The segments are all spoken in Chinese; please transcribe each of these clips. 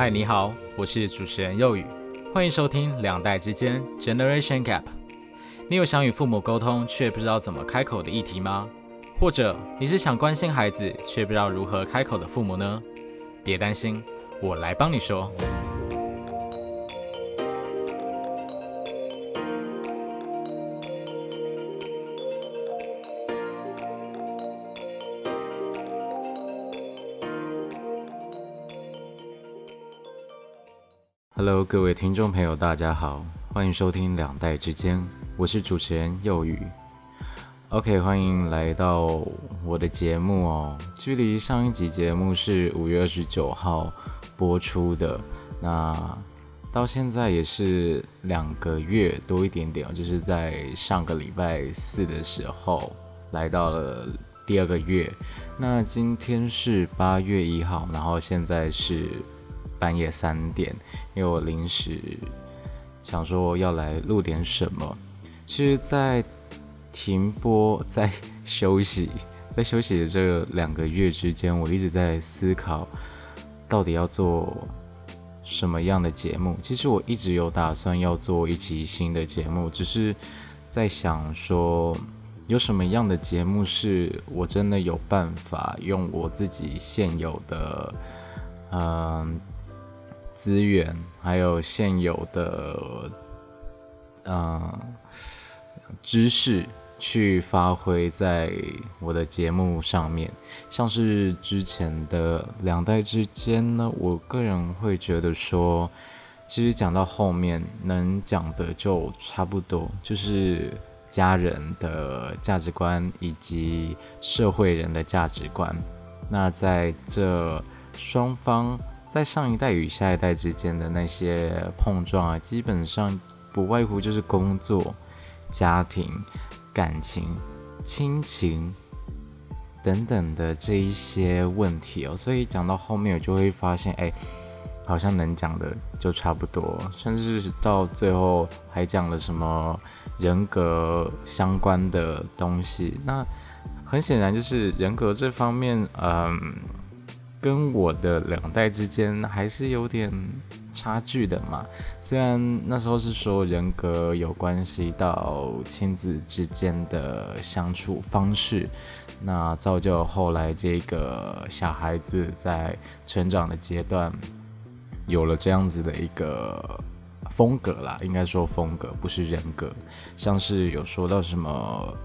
嗨，你好，我是主持人佑宇，欢迎收听《两代之间 Generation Gap》。你有想与父母沟通却不知道怎么开口的议题吗？或者你是想关心孩子却不知道如何开口的父母呢？别担心，我来帮你说。各位听众朋友，大家好，欢迎收听《两代之间》，我是主持人幼宇。OK，欢迎来到我的节目哦。距离上一集节目是五月二十九号播出的，那到现在也是两个月多一点点就是在上个礼拜四的时候来到了第二个月。那今天是八月一号，然后现在是。半夜三点，因为我临时想说要来录点什么。其实，在停播、在休息、在休息的这两个月之间，我一直在思考，到底要做什么样的节目。其实我一直有打算要做一期新的节目，只是在想说，有什么样的节目是我真的有办法用我自己现有的，嗯。资源还有现有的嗯知识去发挥在我的节目上面，像是之前的两代之间呢，我个人会觉得说，其实讲到后面能讲的就差不多，就是家人的价值观以及社会人的价值观。那在这双方。在上一代与下一代之间的那些碰撞啊，基本上不外乎就是工作、家庭、感情、亲情等等的这一些问题哦。所以讲到后面，我就会发现，哎，好像能讲的就差不多，甚至到最后还讲了什么人格相关的东西。那很显然就是人格这方面，嗯。跟我的两代之间还是有点差距的嘛。虽然那时候是说人格有关系到亲子之间的相处方式，那造就后来这个小孩子在成长的阶段有了这样子的一个风格啦，应该说风格不是人格，像是有说到什么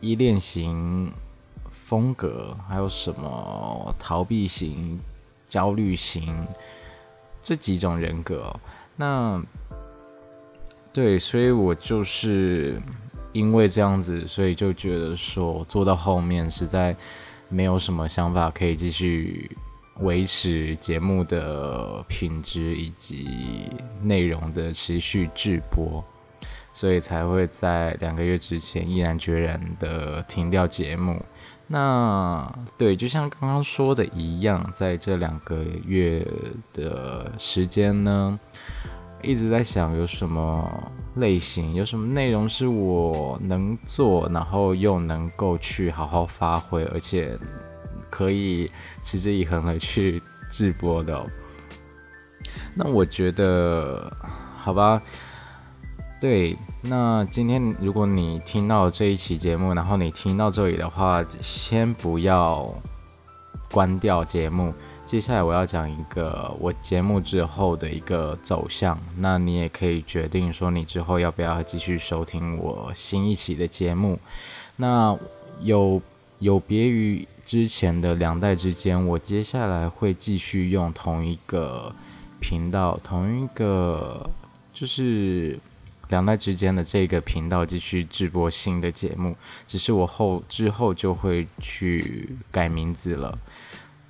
依恋型。风格还有什么逃避型、焦虑型这几种人格？那对，所以我就是因为这样子，所以就觉得说做到后面实在没有什么想法可以继续维持节目的品质以及内容的持续制播，所以才会在两个月之前毅然决然的停掉节目。那对，就像刚刚说的一样，在这两个月的时间呢，一直在想有什么类型、有什么内容是我能做，然后又能够去好好发挥，而且可以持之以恒的去直播的。那我觉得，好吧。对，那今天如果你听到这一期节目，然后你听到这里的话，先不要关掉节目。接下来我要讲一个我节目之后的一个走向，那你也可以决定说你之后要不要继续收听我新一期的节目。那有有别于之前的两代之间，我接下来会继续用同一个频道，同一个就是。两代之间的这个频道继续直播新的节目，只是我后之后就会去改名字了。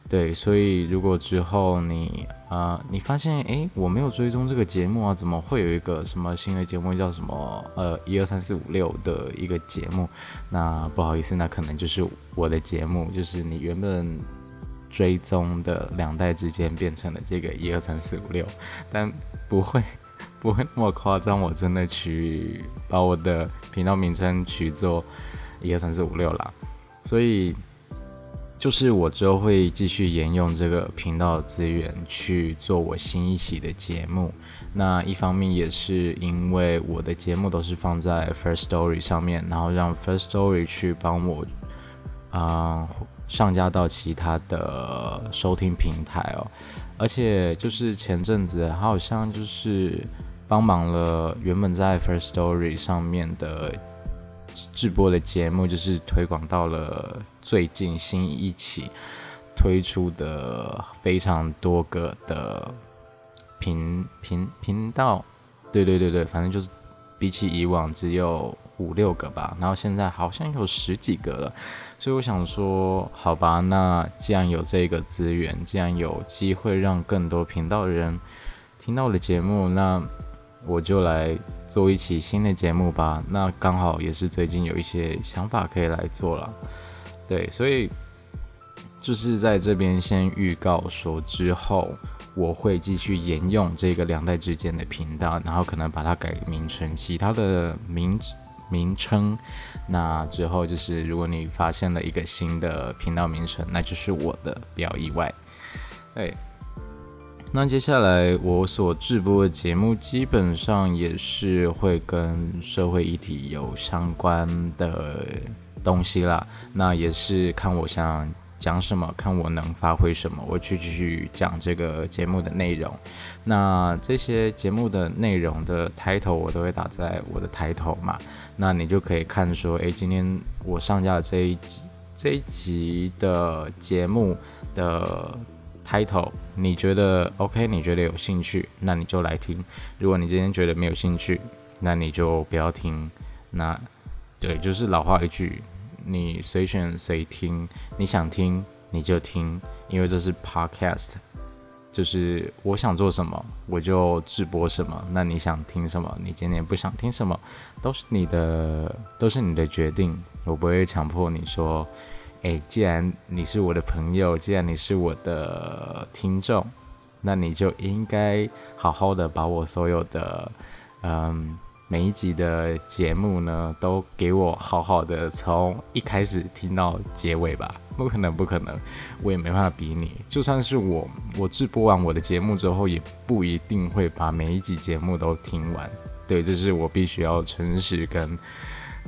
对，所以如果之后你啊，你发现诶，我没有追踪这个节目啊，怎么会有一个什么新的节目叫什么呃一二三四五六的一个节目？那不好意思，那可能就是我的节目，就是你原本追踪的两代之间变成了这个一二三四五六，但不会。不会那么夸张，我真的取把我的频道名称取做一二三四五六啦。所以就是我之后会继续沿用这个频道的资源去做我新一期的节目。那一方面也是因为我的节目都是放在 First Story 上面，然后让 First Story 去帮我啊上架到其他的收听平台哦。而且就是前阵子好像就是帮忙了原本在 First Story 上面的。直播的节目就是推广到了最近新一期推出的非常多个的频频频道，对对对对，反正就是比起以往只有五六个吧，然后现在好像有十几个了，所以我想说，好吧，那既然有这个资源，既然有机会让更多频道的人听到我的节目，那。我就来做一期新的节目吧，那刚好也是最近有一些想法可以来做了，对，所以就是在这边先预告说，之后我会继续沿用这个两代之间的频道，然后可能把它改名成其他的名名称，那之后就是如果你发现了一个新的频道名称，那就是我的，不要意外，对。那接下来我所直播的节目，基本上也是会跟社会议题有相关的东西啦。那也是看我想讲什么，看我能发挥什么，我去继续讲这个节目的内容。那这些节目的内容的抬头，我都会打在我的抬头嘛。那你就可以看说，诶，今天我上架这一集这一集的节目的。title，你觉得 OK？你觉得有兴趣，那你就来听。如果你今天觉得没有兴趣，那你就不要听。那对，就是老话一句，你随选随听，你想听你就听，因为这是 podcast，就是我想做什么我就直播什么。那你想听什么？你今天不想听什么，都是你的，都是你的决定。我不会强迫你说。哎，既然你是我的朋友，既然你是我的听众，那你就应该好好的把我所有的，嗯，每一集的节目呢，都给我好好的从一开始听到结尾吧。不可能，不可能，我也没办法比你。就算是我，我直播完我的节目之后，也不一定会把每一集节目都听完。对，这是我必须要诚实跟。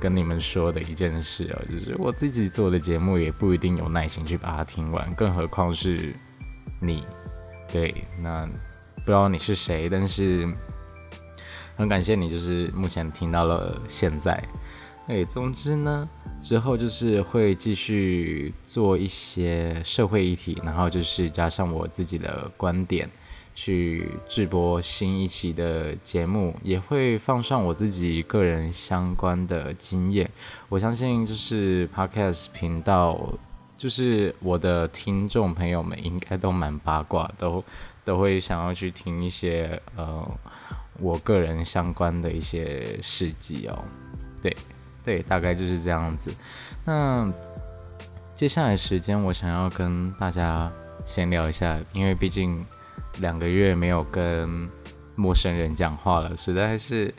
跟你们说的一件事哦，就是我自己做的节目也不一定有耐心去把它听完，更何况是你。对，那不知道你是谁，但是很感谢你，就是目前听到了现在。哎，总之呢，之后就是会继续做一些社会议题，然后就是加上我自己的观点。去直播新一期的节目，也会放上我自己个人相关的经验。我相信，就是 Podcast 频道，就是我的听众朋友们应该都蛮八卦，都 都会想要去听一些呃我个人相关的一些事迹哦。对对，大概就是这样子。那接下来时间，我想要跟大家闲聊一下，因为毕竟。两个月没有跟陌生人讲话了，实在是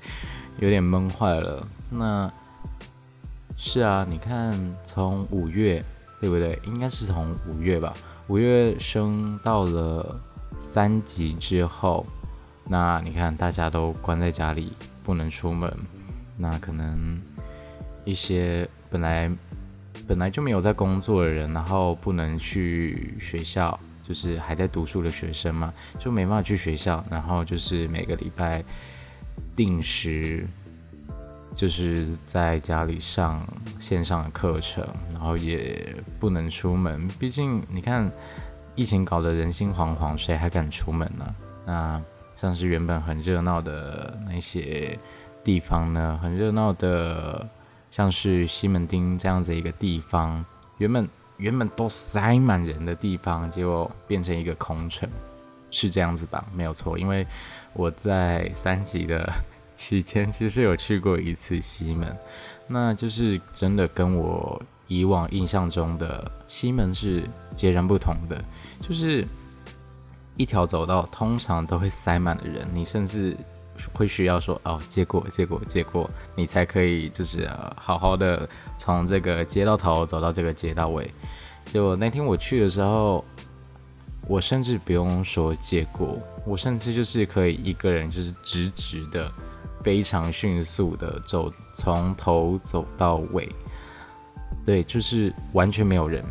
有点闷坏了。那是啊，你看，从五月对不对？应该是从五月吧。五月升到了三级之后，那你看大家都关在家里，不能出门。那可能一些本来本来就没有在工作的人，然后不能去学校。就是还在读书的学生嘛，就没办法去学校，然后就是每个礼拜定时就是在家里上线上的课程，然后也不能出门。毕竟你看，疫情搞得人心惶惶，谁还敢出门呢？那像是原本很热闹的那些地方呢，很热闹的，像是西门町这样子一个地方，原本。原本都塞满人的地方，结果变成一个空城，是这样子吧？没有错，因为我在三级的期间，其实有去过一次西门，那就是真的跟我以往印象中的西门是截然不同的，就是一条走道通常都会塞满了人，你甚至会需要说哦，借过，借过，借过，你才可以就是好好的从这个街道头走到这个街道尾。结果那天我去的时候，我甚至不用说借过，我甚至就是可以一个人就是直直的，非常迅速的走从头走到尾，对，就是完全没有人，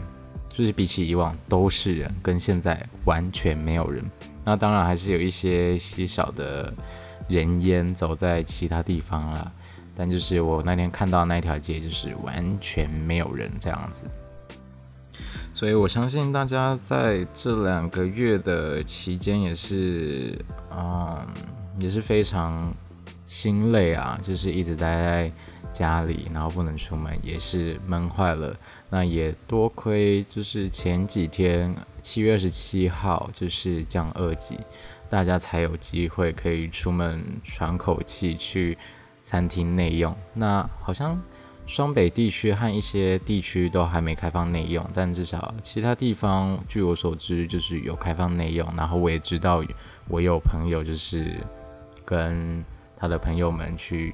就是比起以往都是人，跟现在完全没有人。那当然还是有一些稀少的人烟走在其他地方了，但就是我那天看到那条街，就是完全没有人这样子。所以我相信大家在这两个月的期间也是，嗯，也是非常心累啊，就是一直待在家里，然后不能出门，也是闷坏了。那也多亏就是前几天七月二十七号就是降二级，大家才有机会可以出门喘口气去餐厅内用。那好像。双北地区和一些地区都还没开放内用，但至少其他地方，据我所知，就是有开放内用。然后我也知道，我有朋友就是跟他的朋友们去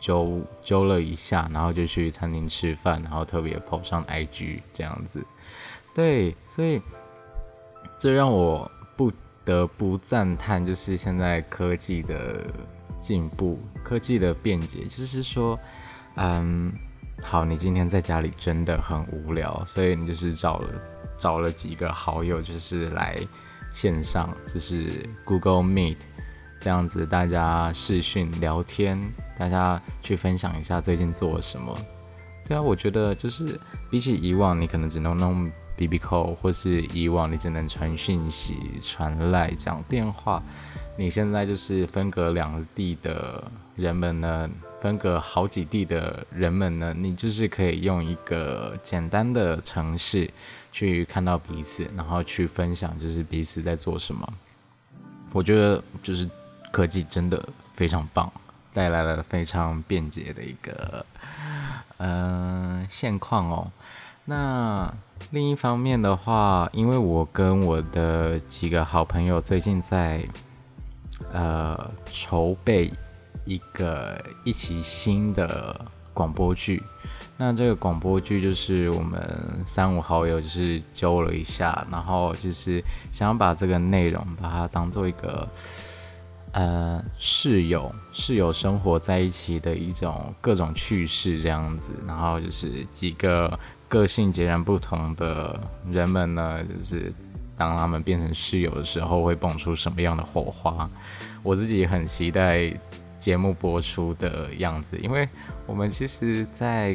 揪揪了一下，然后就去餐厅吃饭，然后特别跑上 IG 这样子。对，所以这让我得不赞叹，就是现在科技的进步，科技的便捷，就是说，嗯。好，你今天在家里真的很无聊，所以你就是找了找了几个好友，就是来线上，就是 Google Meet 这样子，大家视讯聊天，大家去分享一下最近做了什么。对啊，我觉得就是比起以往，你可能只能弄 B B 扣或是以往你只能传讯息、传来讲电话，你现在就是分隔两地的人们呢。分隔好几地的人们呢，你就是可以用一个简单的城市去看到彼此，然后去分享，就是彼此在做什么。我觉得就是科技真的非常棒，带来了非常便捷的一个呃现况哦。那另一方面的话，因为我跟我的几个好朋友最近在呃筹备。一个一期新的广播剧，那这个广播剧就是我们三五好友就是揪了一下，然后就是想要把这个内容把它当做一个呃室友室友生活在一起的一种各种趣事这样子，然后就是几个个性截然不同的人们呢，就是当他们变成室友的时候会蹦出什么样的火花，我自己很期待。节目播出的样子，因为我们其实，在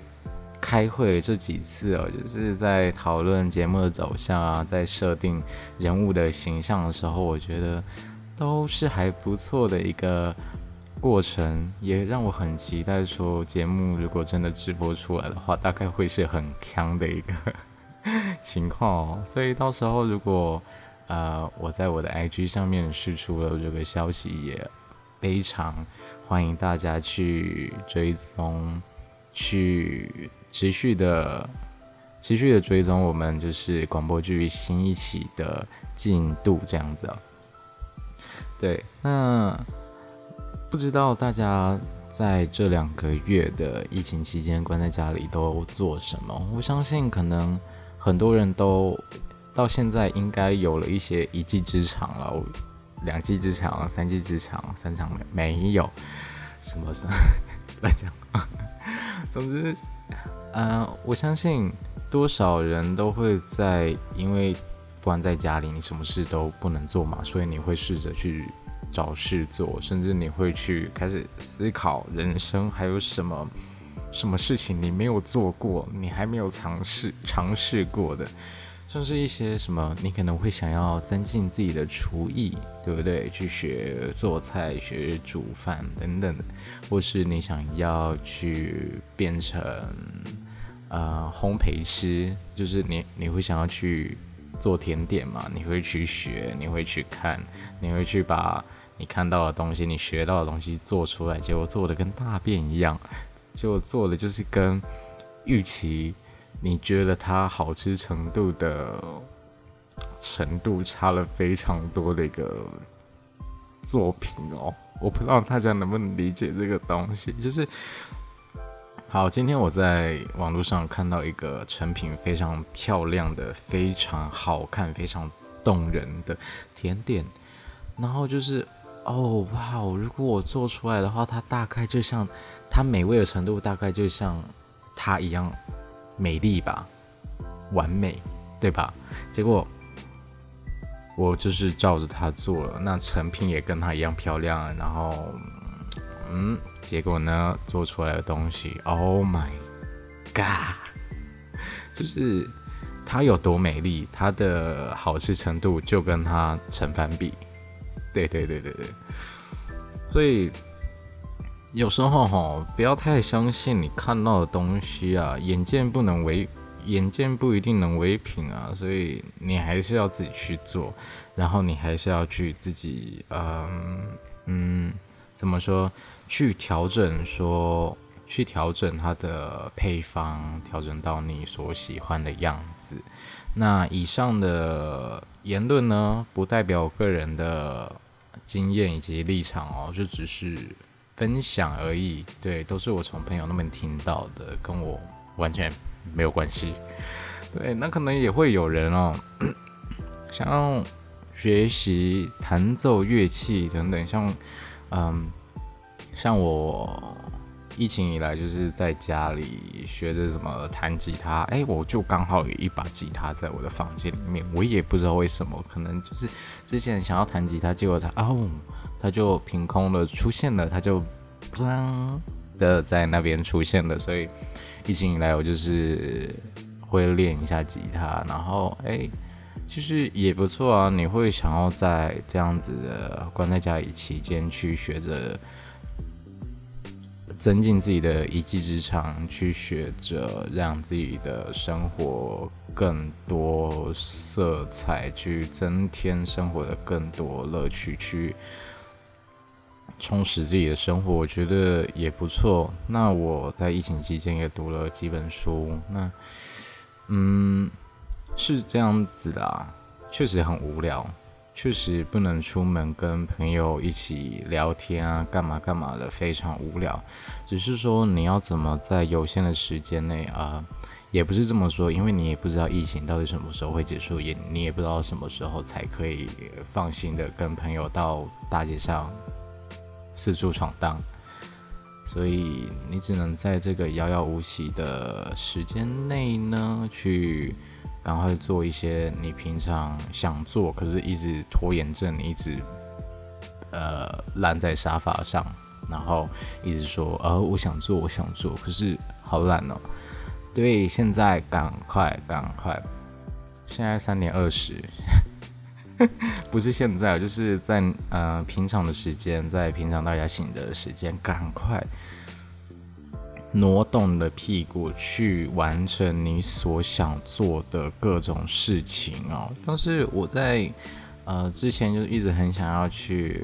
开会这几次哦，就是在讨论节目的走向啊，在设定人物的形象的时候，我觉得都是还不错的一个过程，也让我很期待说，节目如果真的直播出来的话，大概会是很强的一个 情况哦。所以到时候如果呃我在我的 IG 上面释出了这个消息，也非常。欢迎大家去追踪，去持续的、持续的追踪我们就是广播剧新一期的进度这样子啊。对，那不知道大家在这两个月的疫情期间关在家里都做什么？我相信可能很多人都到现在应该有了一些一技之长了。两技之长，三技之长，三长没没有，什么是来讲？总之，呃，我相信多少人都会在因为关在家里，你什么事都不能做嘛，所以你会试着去找事做，甚至你会去开始思考人生还有什么什么事情你没有做过，你还没有尝试尝试过的。像是一些什么，你可能会想要增进自己的厨艺，对不对？去学做菜、学煮饭等等，或是你想要去变成呃烘焙师，就是你你会想要去做甜点嘛？你会去学，你会去看，你会去把你看到的东西、你学到的东西做出来，结果做的跟大便一样，就做的就是跟预期。你觉得它好吃程度的程度差了非常多的一个作品哦，我不知道大家能不能理解这个东西。就是，好，今天我在网络上看到一个成品非常漂亮的、非常好看、非常动人的甜点，然后就是哦哇，如果我做出来的话，它大概就像它美味的程度，大概就像它一样美丽吧，完美，对吧？结果我就是照着它做了，那成品也跟它一样漂亮，然后。嗯，结果呢，做出来的东西，Oh my God，就是它有多美丽，它的好吃程度就跟它成反比。对对对对对，所以有时候哈，不要太相信你看到的东西啊，眼见不能为，眼见不一定能为凭啊，所以你还是要自己去做，然后你还是要去自己，嗯嗯，怎么说？去调整，说去调整它的配方，调整到你所喜欢的样子。那以上的言论呢，不代表个人的经验以及立场哦，就只是分享而已。对，都是我从朋友那边听到的，跟我完全没有关系。对，那可能也会有人哦，想要学习弹奏乐器等等，像嗯。像我疫情以来就是在家里学着怎么弹吉他，哎，我就刚好有一把吉他在我的房间里面，我也不知道为什么，可能就是之前想要弹吉他，结果它哦，它就凭空的出现了，它就砰的在那边出现了，所以疫情以来我就是会练一下吉他，然后哎，其实也不错啊，你会想要在这样子的关在家里期间去学着。增进自己的一技之长，去学着让自己的生活更多色彩，去增添生活的更多乐趣，去充实自己的生活，我觉得也不错。那我在疫情期间也读了几本书，那嗯是这样子的，确实很无聊。确实不能出门跟朋友一起聊天啊，干嘛干嘛的，非常无聊。只是说你要怎么在有限的时间内啊，也不是这么说，因为你也不知道疫情到底什么时候会结束，也你也不知道什么时候才可以放心的跟朋友到大街上四处闯荡。所以你只能在这个遥遥无期的时间内呢去。赶快做一些你平常想做，可是一直拖延症，你一直呃烂在沙发上，然后一直说呃我想做，我想做，可是好懒哦。对，现在赶快赶快，现在三点二十，不是现在，就是在呃平常的时间，在平常大家醒着的时间，赶快。挪动的屁股去完成你所想做的各种事情哦。但是我在呃之前就一直很想要去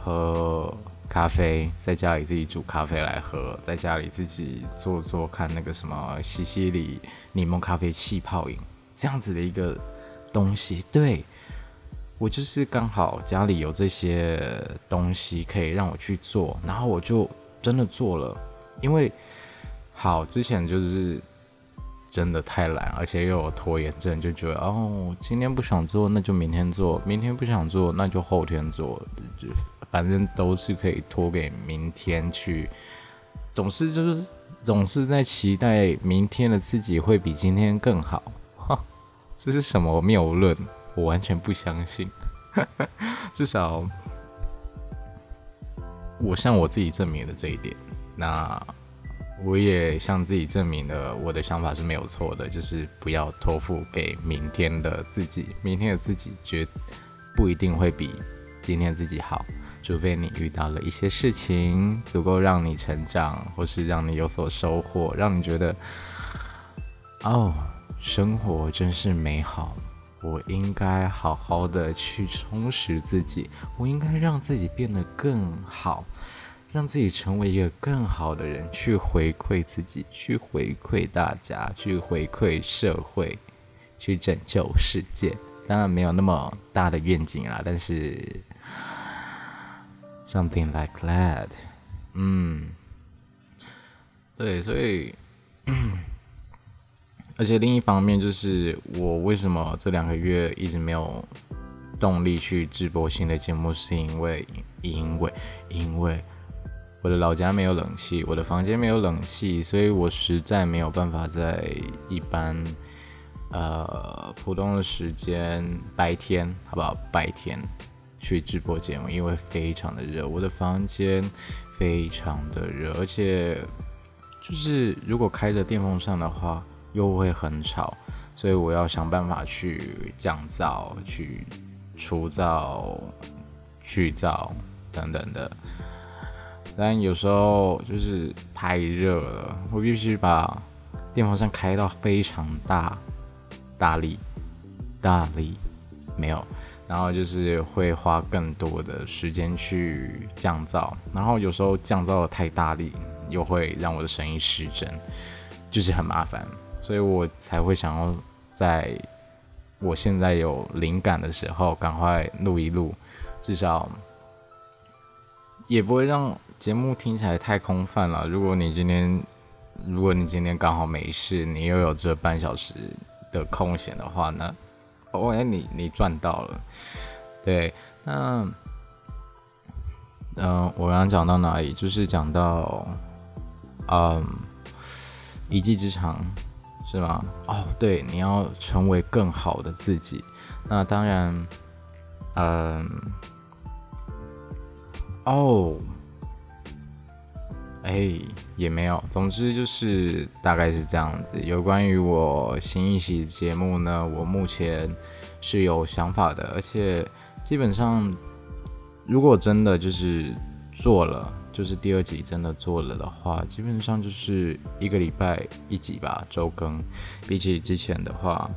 喝咖啡，在家里自己煮咖啡来喝，在家里自己做做看那个什么西西里柠檬咖啡气泡饮这样子的一个东西。对我就是刚好家里有这些东西可以让我去做，然后我就真的做了，因为。好，之前就是真的太懒，而且又有拖延症，就觉得哦，今天不想做，那就明天做；明天不想做，那就后天做。就反正都是可以拖给明天去，总是就是总是在期待明天的自己会比今天更好。哈，这是什么谬论？我完全不相信。至少我向我自己证明了这一点。那。我也向自己证明了我的想法是没有错的，就是不要托付给明天的自己，明天的自己绝不一定会比今天自己好，除非你遇到了一些事情足够让你成长，或是让你有所收获，让你觉得哦，生活真是美好，我应该好好的去充实自己，我应该让自己变得更好。让自己成为一个更好的人，去回馈自己，去回馈大家，去回馈社会，去拯救世界。当然没有那么大的愿景啦，但是 something like that，嗯，对，所以，而且另一方面就是我为什么这两个月一直没有动力去直播新的节目，是因为因为因为我的老家没有冷气，我的房间没有冷气，所以我实在没有办法在一般呃普通的时间白天，好不好？白天去直播节目，因为非常的热，我的房间非常的热，而且。就是如果开着电风扇的话，又会很吵，所以我要想办法去降噪、去除噪、去噪等等的。但有时候就是太热了，我必须把电风扇开到非常大、大力、大力，没有，然后就是会花更多的时间去降噪，然后有时候降噪的太大力。又会让我的声音失真，就是很麻烦，所以我才会想要在我现在有灵感的时候赶快录一录，至少也不会让节目听起来太空泛了。如果你今天，如果你今天刚好没事，你又有这半小时的空闲的话，那哦，哎，你你赚到了，对，那嗯，我刚刚讲到哪里？就是讲到。嗯，一技之长是吗？哦，对，你要成为更好的自己。那当然，嗯，哦，哎，也没有。总之就是大概是这样子。有关于我新一期节目呢，我目前是有想法的，而且基本上，如果真的就是做了。就是第二集真的做了的话，基本上就是一个礼拜一集吧，周更。比起之前的话，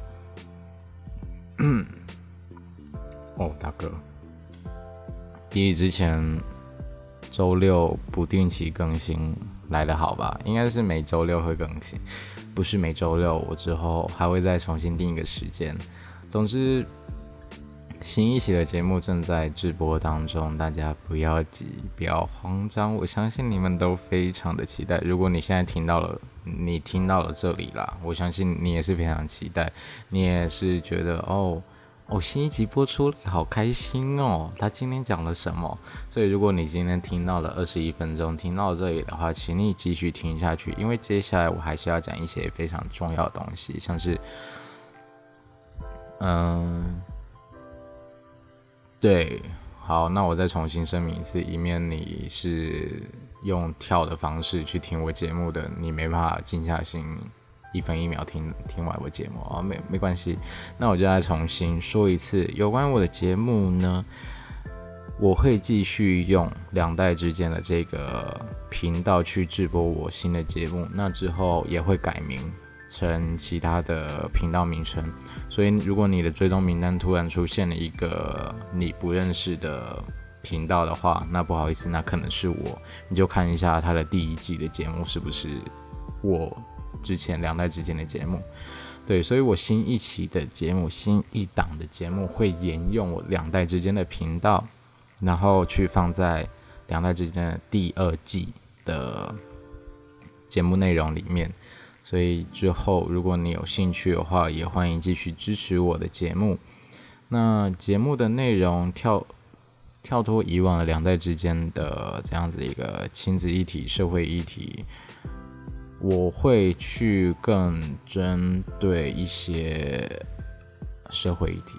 哦，大哥，比起之前周六不定期更新来的好吧？应该是每周六会更新，不是每周六。我之后还会再重新定一个时间。总之。新一期的节目正在直播当中，大家不要急，不要慌张，我相信你们都非常的期待。如果你现在听到了，你听到了这里啦，我相信你也是非常期待，你也是觉得哦哦，新一集播出了，好开心哦。他今天讲了什么？所以如果你今天听到了二十一分钟，听到这里的话，请你继续听下去，因为接下来我还是要讲一些非常重要的东西，像是，嗯。对，好，那我再重新声明一次，以免你是用跳的方式去听我节目的，你没办法静下心一分一秒听听完我节目啊，没没关系，那我就再重新说一次，有关我的节目呢，我会继续用两代之间的这个频道去直播我新的节目，那之后也会改名。成其他的频道名称，所以如果你的追踪名单突然出现了一个你不认识的频道的话，那不好意思，那可能是我，你就看一下他的第一季的节目是不是我之前两代之间的节目。对，所以我新一期的节目，新一档的节目会沿用我两代之间的频道，然后去放在两代之间的第二季的节目内容里面。所以之后，如果你有兴趣的话，也欢迎继续支持我的节目。那节目的内容跳跳脱以往的两代之间的这样子一个亲子议题、社会议题，我会去更针对一些社会议题，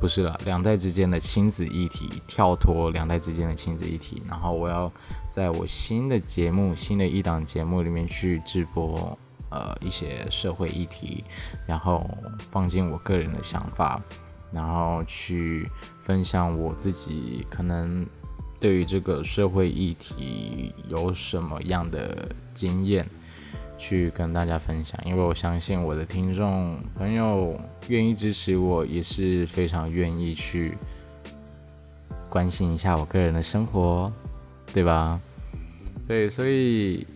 不是了，两代之间的亲子议题，跳脱两代之间的亲子议题，然后我要在我新的节目、新的一档节目里面去直播。呃，一些社会议题，然后放进我个人的想法，然后去分享我自己可能对于这个社会议题有什么样的经验，去跟大家分享。因为我相信我的听众朋友愿意支持我，也是非常愿意去关心一下我个人的生活，对吧？对，所以。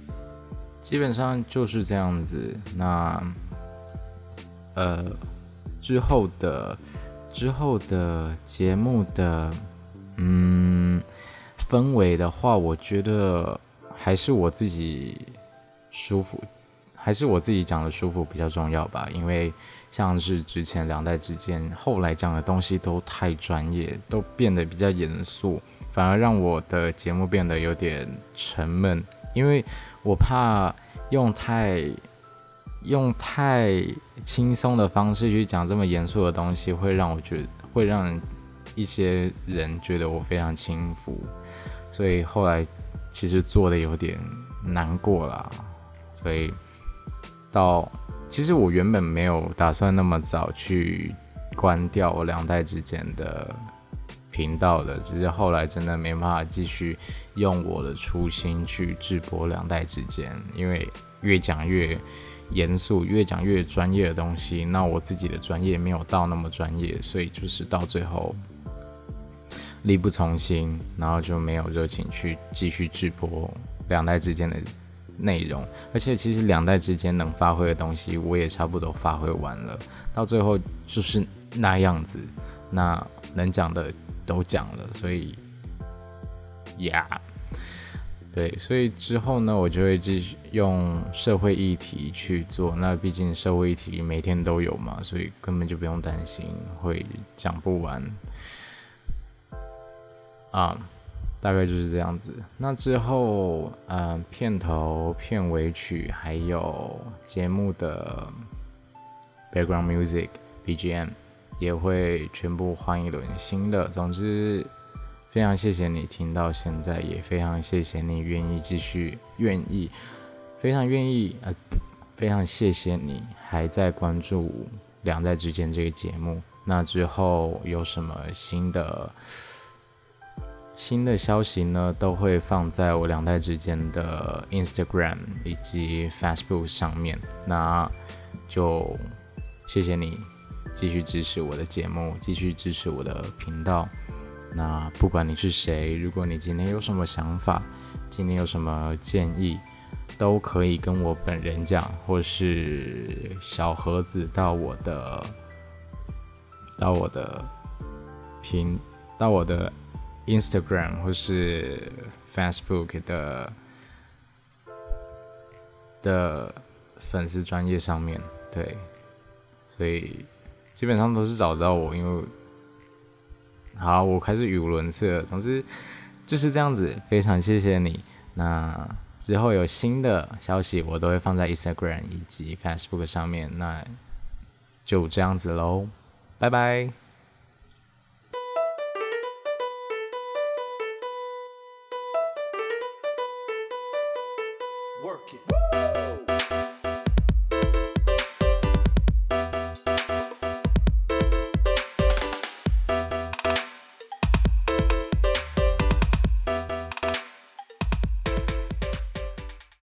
基本上就是这样子。那，呃，之后的之后的节目的嗯氛围的话，我觉得还是我自己舒服，还是我自己讲的舒服比较重要吧。因为像是之前两代之间，后来讲的东西都太专业，都变得比较严肃，反而让我的节目变得有点沉闷。因为我怕用太用太轻松的方式去讲这么严肃的东西，会让我觉得会让一些人觉得我非常轻浮，所以后来其实做的有点难过啦。所以到其实我原本没有打算那么早去关掉我两代之间的频道的，只是后来真的没办法继续用我的初心去直播两代之间，因为越讲越。严肃，越讲越专业的东西，那我自己的专业没有到那么专业，所以就是到最后力不从心，然后就没有热情去继续直播两代之间的内容。而且其实两代之间能发挥的东西，我也差不多发挥完了，到最后就是那样子，那能讲的都讲了，所以呀。对，所以之后呢，我就会继续用社会议题去做。那毕竟社会议题每天都有嘛，所以根本就不用担心会讲不完。啊，大概就是这样子。那之后，嗯，片头、片尾曲还有节目的 background music BGM 也会全部换一轮新的。总之。非常谢谢你听到现在，也非常谢谢你愿意继续愿意，非常愿意呃，非常谢谢你还在关注两代之间这个节目。那之后有什么新的新的消息呢？都会放在我两代之间的 Instagram 以及 Facebook 上面。那就谢谢你继续支持我的节目，继续支持我的频道。那不管你是谁，如果你今天有什么想法，今天有什么建议，都可以跟我本人讲，或是小盒子到我的，到我的频，到我的 Instagram 或是 Facebook 的的粉丝专业上面，对，所以基本上都是找到我，因为。好，我开始语无伦次了。总之就是这样子，非常谢谢你。那之后有新的消息，我都会放在 Instagram 以及 Facebook 上面。那就这样子喽，拜拜。